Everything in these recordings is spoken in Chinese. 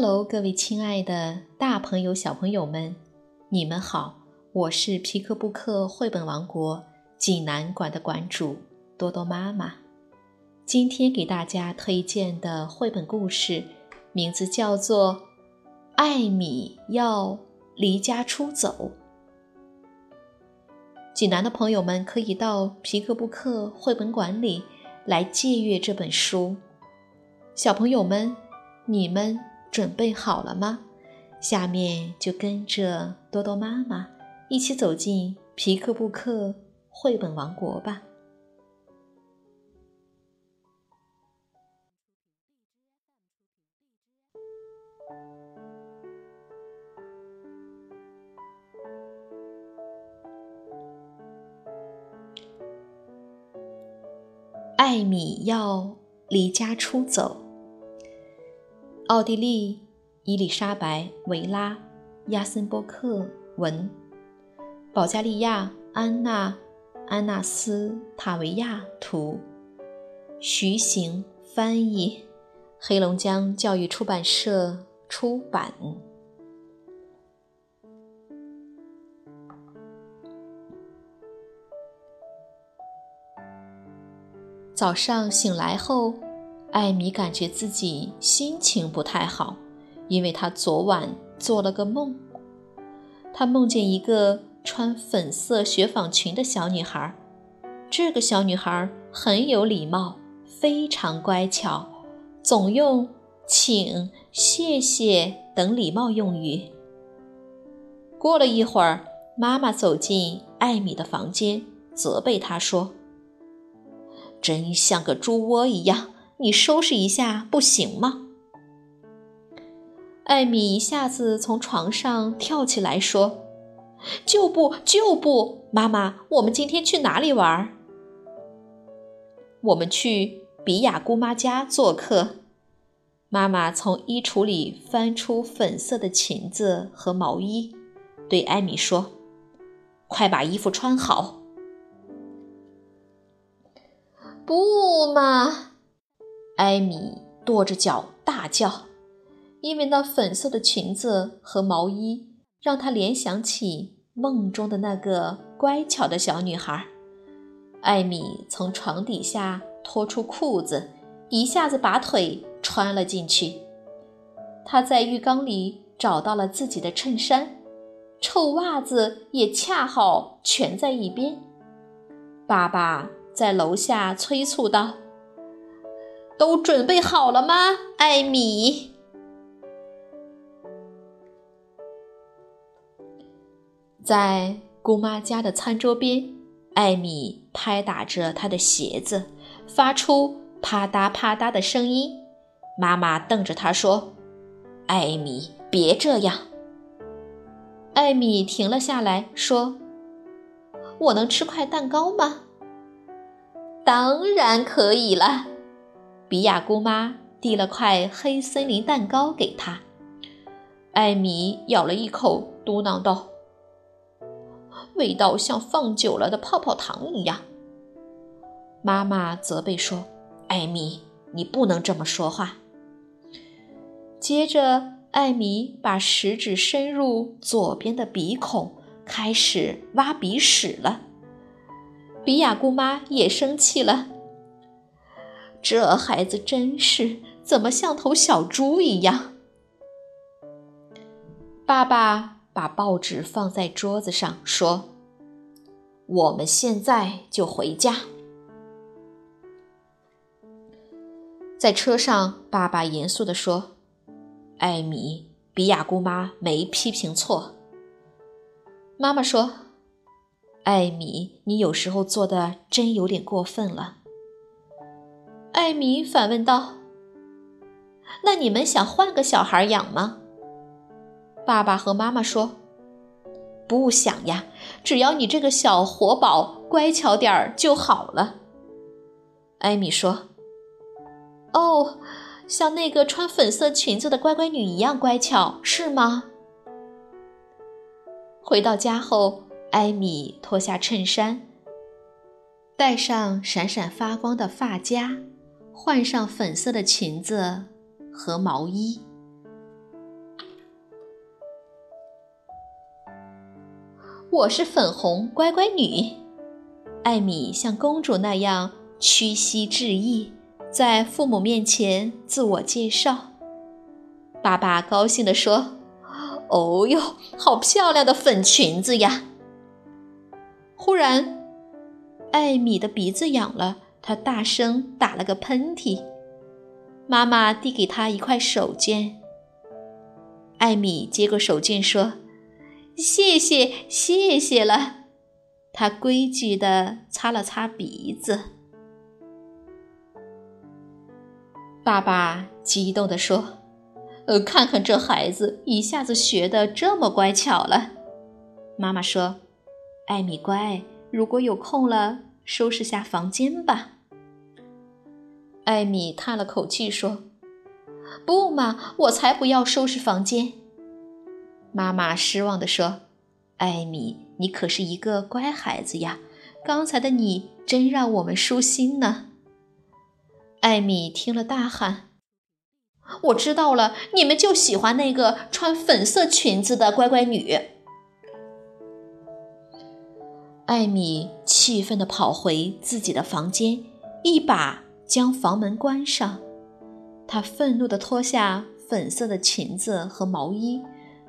Hello，各位亲爱的大朋友、小朋友们，你们好！我是皮克布克绘本王国济南馆的馆主多多妈妈。今天给大家推荐的绘本故事名字叫做《艾米要离家出走》。济南的朋友们可以到皮克布克绘本馆里来借阅这本书。小朋友们，你们。准备好了吗？下面就跟着多多妈妈一起走进皮克布克绘本王国吧。艾米要离家出走。奥地利伊丽莎白·维拉·亚森波克文，保加利亚安娜·安纳斯塔维亚图，徐行翻译，黑龙江教育出版社出版。早上醒来后。艾米感觉自己心情不太好，因为她昨晚做了个梦。她梦见一个穿粉色雪纺裙的小女孩，这个小女孩很有礼貌，非常乖巧，总用“请”“谢谢”等礼貌用语。过了一会儿，妈妈走进艾米的房间，责备她说：“真像个猪窝一样。”你收拾一下不行吗？艾米一下子从床上跳起来说：“就不就不！妈妈，我们今天去哪里玩？我们去比亚姑妈家做客。”妈妈从衣橱里翻出粉色的裙子和毛衣，对艾米说：“快把衣服穿好。”不嘛！艾米跺着脚大叫，因为那粉色的裙子和毛衣让她联想起梦中的那个乖巧的小女孩。艾米从床底下拖出裤子，一下子把腿穿了进去。她在浴缸里找到了自己的衬衫，臭袜子也恰好蜷在一边。爸爸在楼下催促道。都准备好了吗，艾米？在姑妈家的餐桌边，艾米拍打着她的鞋子，发出啪嗒啪嗒的声音。妈妈瞪着她说：“艾米，别这样。”艾米停了下来，说：“我能吃块蛋糕吗？”“当然可以了。”比亚姑妈递了块黑森林蛋糕给她，艾米咬了一口，嘟囔道：“味道像放久了的泡泡糖一样。”妈妈责备说：“艾米，你不能这么说话。”接着，艾米把食指伸入左边的鼻孔，开始挖鼻屎了。比亚姑妈也生气了。这孩子真是怎么像头小猪一样？爸爸把报纸放在桌子上，说：“我们现在就回家。”在车上，爸爸严肃地说：“艾米，比亚姑妈没批评错。”妈妈说：“艾米，你有时候做的真有点过分了。”艾米反问道：“那你们想换个小孩养吗？”爸爸和妈妈说：“不想呀，只要你这个小活宝乖巧点儿就好了。”艾米说：“哦，像那个穿粉色裙子的乖乖女一样乖巧，是吗？”回到家后，艾米脱下衬衫，戴上闪闪发光的发夹。换上粉色的裙子和毛衣。我是粉红乖乖女艾米像公主那样屈膝致意在父母面前自我介绍。爸爸高兴的说哦哟好漂亮的粉裙子呀！忽然艾米的鼻子痒了他大声打了个喷嚏。妈妈递给他一块手绢。艾米接过手绢说：“谢谢，谢谢了。”他规矩地擦了擦鼻子。爸爸激动地说：“呃，看看这孩子一下子学得这么乖巧了。”妈妈说。艾米乖，如果有空了，收拾下房间吧。艾米叹了口气说：“不嘛，我才不要收拾房间。”妈妈失望地说：“艾米，你可是一个乖孩子呀，刚才的你真让我们舒心呢。”艾米听了大喊：“我知道了，你们就喜欢那个穿粉色裙子的乖乖女。”艾米气愤地跑回自己的房间，一把将房门关上。她愤怒地脱下粉色的裙子和毛衣，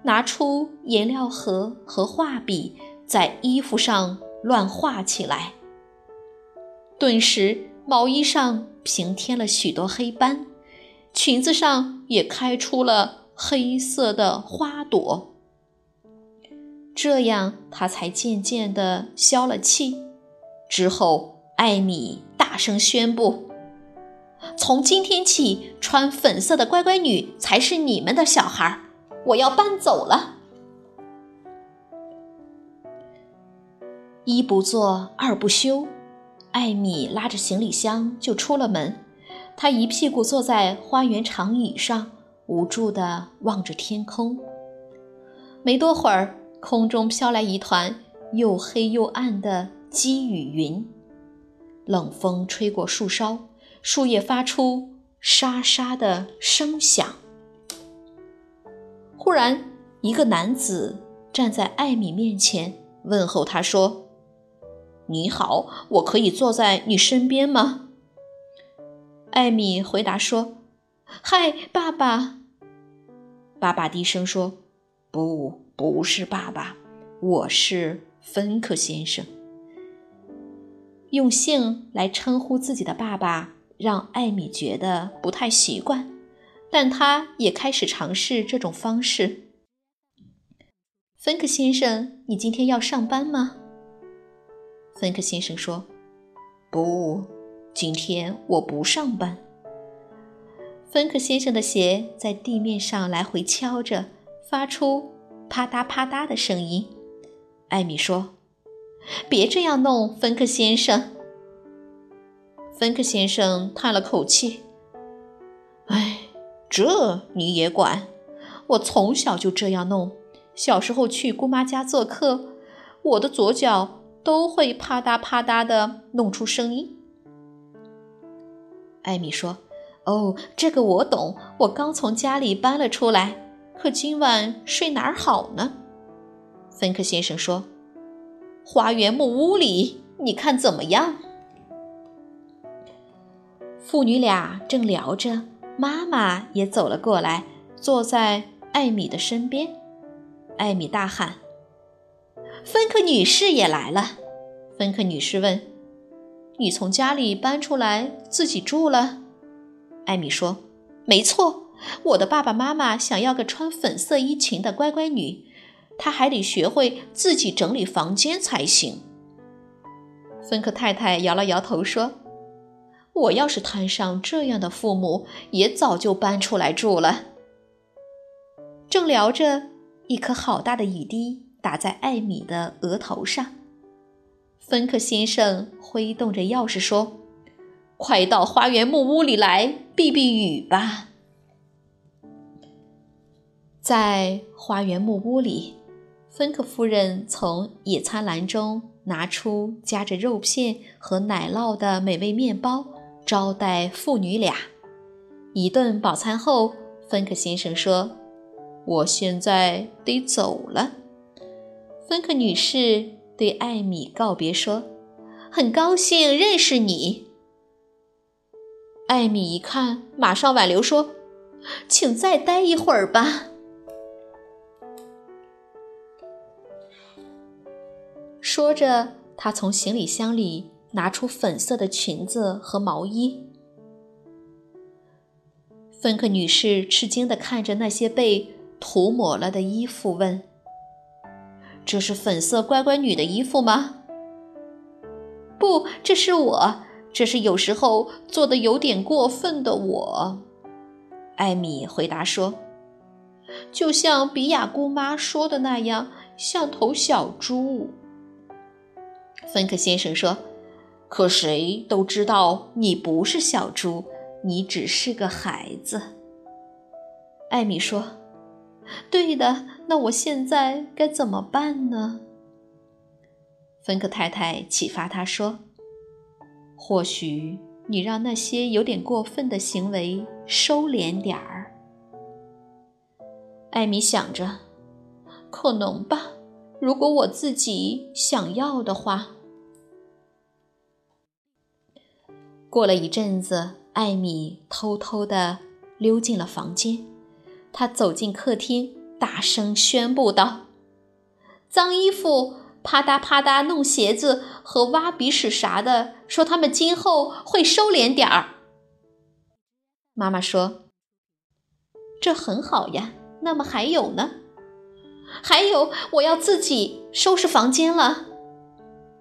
拿出颜料盒和画笔，在衣服上乱画起来。顿时，毛衣上平添了许多黑斑，裙子上也开出了黑色的花朵。这样，他才渐渐地消了气。之后，艾米大声宣布：“从今天起，穿粉色的乖乖女才是你们的小孩。我要搬走了。”一不做二不休，艾米拉着行李箱就出了门。她一屁股坐在花园长椅上，无助地望着天空。没多会儿。空中飘来一团又黑又暗的积雨云，冷风吹过树梢，树叶发出沙沙的声响。忽然，一个男子站在艾米面前，问候她说：“你好，我可以坐在你身边吗？”艾米回答说：“嗨，爸爸。”爸爸低声说：“不。”不是爸爸，我是芬克先生。用姓来称呼自己的爸爸，让艾米觉得不太习惯，但他也开始尝试这种方式。芬克先生，你今天要上班吗？芬克先生说：“不，今天我不上班。”芬克先生的鞋在地面上来回敲着，发出。啪嗒啪嗒的声音，艾米说：“别这样弄，芬克先生。”芬克先生叹了口气：“哎，这你也管？我从小就这样弄。小时候去姑妈家做客，我的左脚都会啪嗒啪嗒的弄出声音。”艾米说：“哦，这个我懂。我刚从家里搬了出来。”可今晚睡哪儿好呢？芬克先生说：“花园木屋里，你看怎么样？”父女俩正聊着，妈妈也走了过来，坐在艾米的身边。艾米大喊：“芬克女士也来了！”芬克女士问：“你从家里搬出来自己住了？”艾米说：“没错。”我的爸爸妈妈想要个穿粉色衣裙的乖乖女，她还得学会自己整理房间才行。芬克太太摇了摇头说：“我要是摊上这样的父母，也早就搬出来住了。”正聊着，一颗好大的雨滴打在艾米的额头上。芬克先生挥动着钥匙说：“快到花园木屋里来避避雨吧。”在花园木屋里，芬克夫人从野餐篮中拿出夹着肉片和奶酪的美味面包，招待父女俩。一顿饱餐后，芬克先生说：“我现在得走了。”芬克女士对艾米告别说：“很高兴认识你。”艾米一看，马上挽留说：“请再待一会儿吧。”说着，她从行李箱里拿出粉色的裙子和毛衣。芬克女士吃惊地看着那些被涂抹了的衣服，问。这是粉色乖乖女的衣服吗？不，这是我。这是有时候做的有点过分的我。艾米回答说：“就像比亚姑妈说的那样，像头小猪。”芬克先生说：“可谁都知道你不是小猪，你只是个孩子。”艾米说。对的，那我现在该怎么办呢？芬克太太启发他说：“或许你让那些有点过分的行为收敛点儿。”艾米想着：“可能吧，如果我自己想要的话。”过了一阵子，艾米偷偷地溜进了房间。他走进客厅，大声宣布道：“脏衣服，啪嗒啪嗒弄鞋子和挖鼻屎啥的，说他们今后会收敛点儿。”妈妈说：“这很好呀。那么还有呢？还有，我要自己收拾房间了。”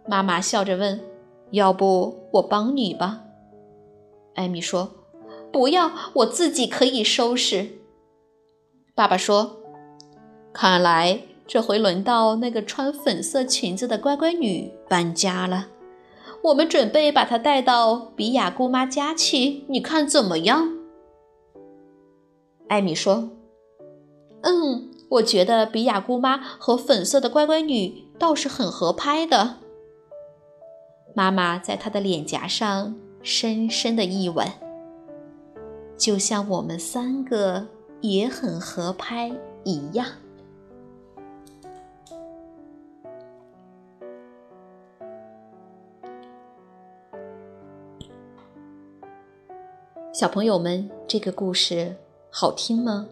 妈妈笑着问：“要不我帮你吧？”艾米说：“不要，我自己可以收拾。”爸爸说：“看来这回轮到那个穿粉色裙子的乖乖女搬家了。我们准备把她带到比雅姑妈家去，你看怎么样？”艾米说：“嗯，我觉得比雅姑妈和粉色的乖乖女倒是很合拍的。”妈妈在她的脸颊上深深的一吻，就像我们三个。也很合拍一样。小朋友们，这个故事好听吗？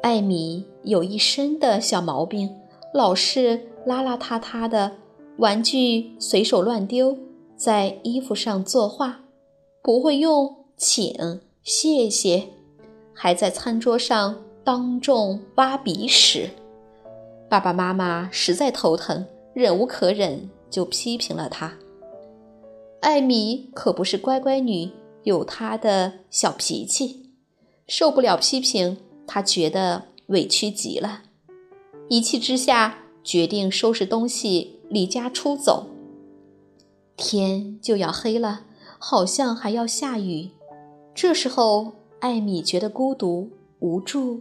艾米有一身的小毛病，老是邋邋遢遢的，玩具随手乱丢，在衣服上作画，不会用请、谢谢。还在餐桌上当众挖鼻屎，爸爸妈妈实在头疼，忍无可忍就批评了他。艾米可不是乖乖女，有她的小脾气，受不了批评，她觉得委屈极了，一气之下决定收拾东西离家出走。天就要黑了，好像还要下雨，这时候。艾米觉得孤独无助，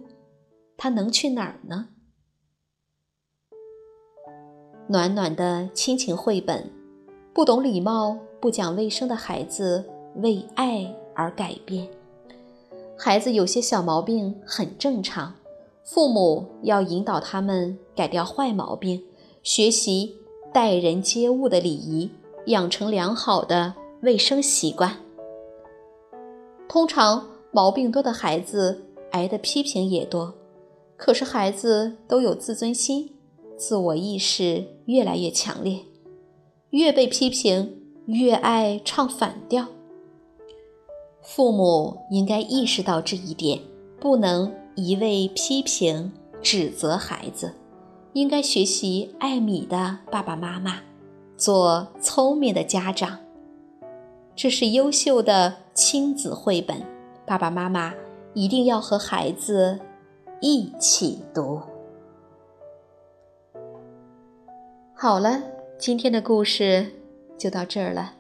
她能去哪儿呢？暖暖的亲情绘本，不懂礼貌、不讲卫生的孩子为爱而改变。孩子有些小毛病很正常，父母要引导他们改掉坏毛病，学习待人接物的礼仪，养成良好的卫生习惯。通常。毛病多的孩子挨的批评也多，可是孩子都有自尊心，自我意识越来越强烈，越被批评越爱唱反调。父母应该意识到这一点，不能一味批评指责孩子，应该学习艾米的爸爸妈妈，做聪明的家长。这是优秀的亲子绘本。爸爸妈妈一定要和孩子一起读。好了，今天的故事就到这儿了，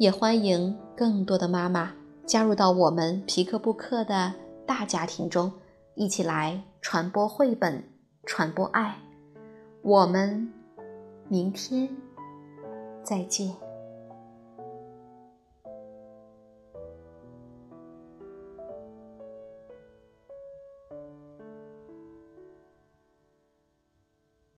也欢迎更多的妈妈加入到我们皮克布克的大家庭中，一起来传播绘本，传播爱。我们明天再见。